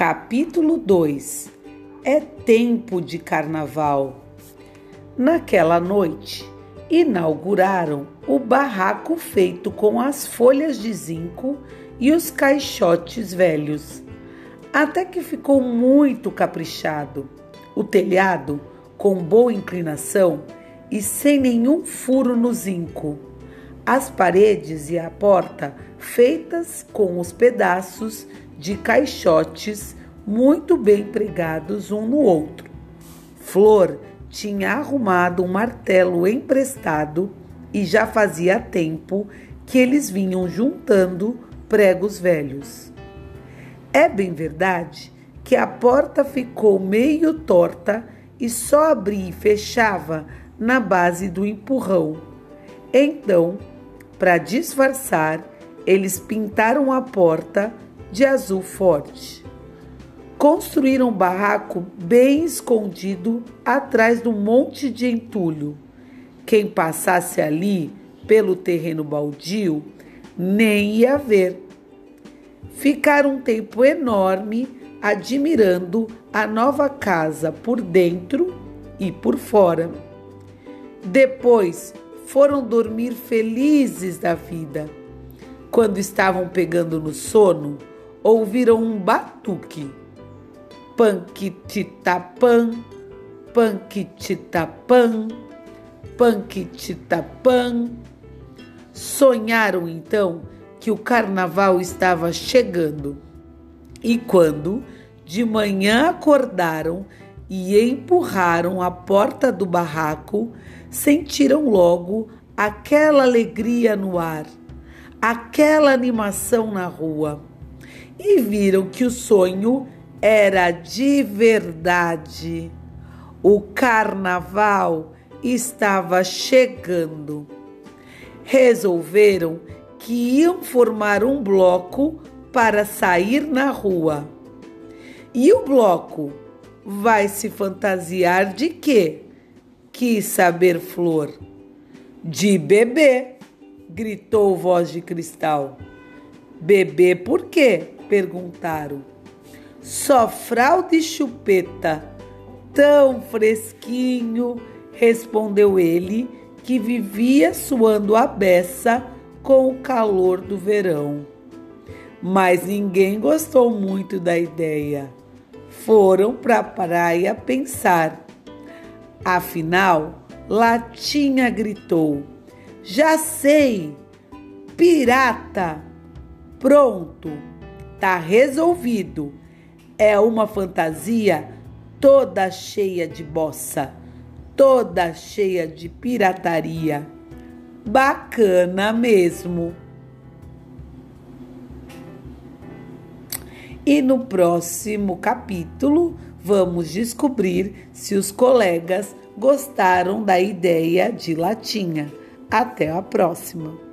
Capítulo 2 É tempo de carnaval. Naquela noite, inauguraram o barraco feito com as folhas de zinco e os caixotes velhos. Até que ficou muito caprichado. O telhado, com boa inclinação e sem nenhum furo no zinco. As paredes e a porta feitas com os pedaços de caixotes muito bem pregados um no outro. Flor tinha arrumado um martelo emprestado e já fazia tempo que eles vinham juntando pregos velhos. É bem verdade que a porta ficou meio torta e só abria e fechava na base do empurrão. Então, para disfarçar, eles pintaram a porta de azul forte. Construíram um barraco bem escondido atrás do monte de entulho. Quem passasse ali pelo terreno baldio nem ia ver. Ficaram um tempo enorme admirando a nova casa por dentro e por fora. Depois foram dormir felizes da vida. Quando estavam pegando no sono, ouviram um batuque. Panquititapan, panquititapan, panquititapan. Sonharam então que o carnaval estava chegando. E quando de manhã acordaram e empurraram a porta do barraco, sentiram logo aquela alegria no ar, aquela animação na rua e viram que o sonho era de verdade. O carnaval estava chegando. Resolveram que iam formar um bloco para sair na rua. E o bloco vai se fantasiar de quê? Quis saber Flor. De bebê, gritou voz de cristal. Bebê por quê? Perguntaram. Só fralda e chupeta, tão fresquinho, respondeu ele, que vivia suando a beça com o calor do verão. Mas ninguém gostou muito da ideia. Foram para a praia pensar. Afinal, Latinha gritou: Já sei! Pirata! Pronto! Tá resolvido. É uma fantasia toda cheia de bossa, toda cheia de pirataria. Bacana mesmo. E no próximo capítulo vamos descobrir se os colegas gostaram da ideia de latinha. Até a próxima!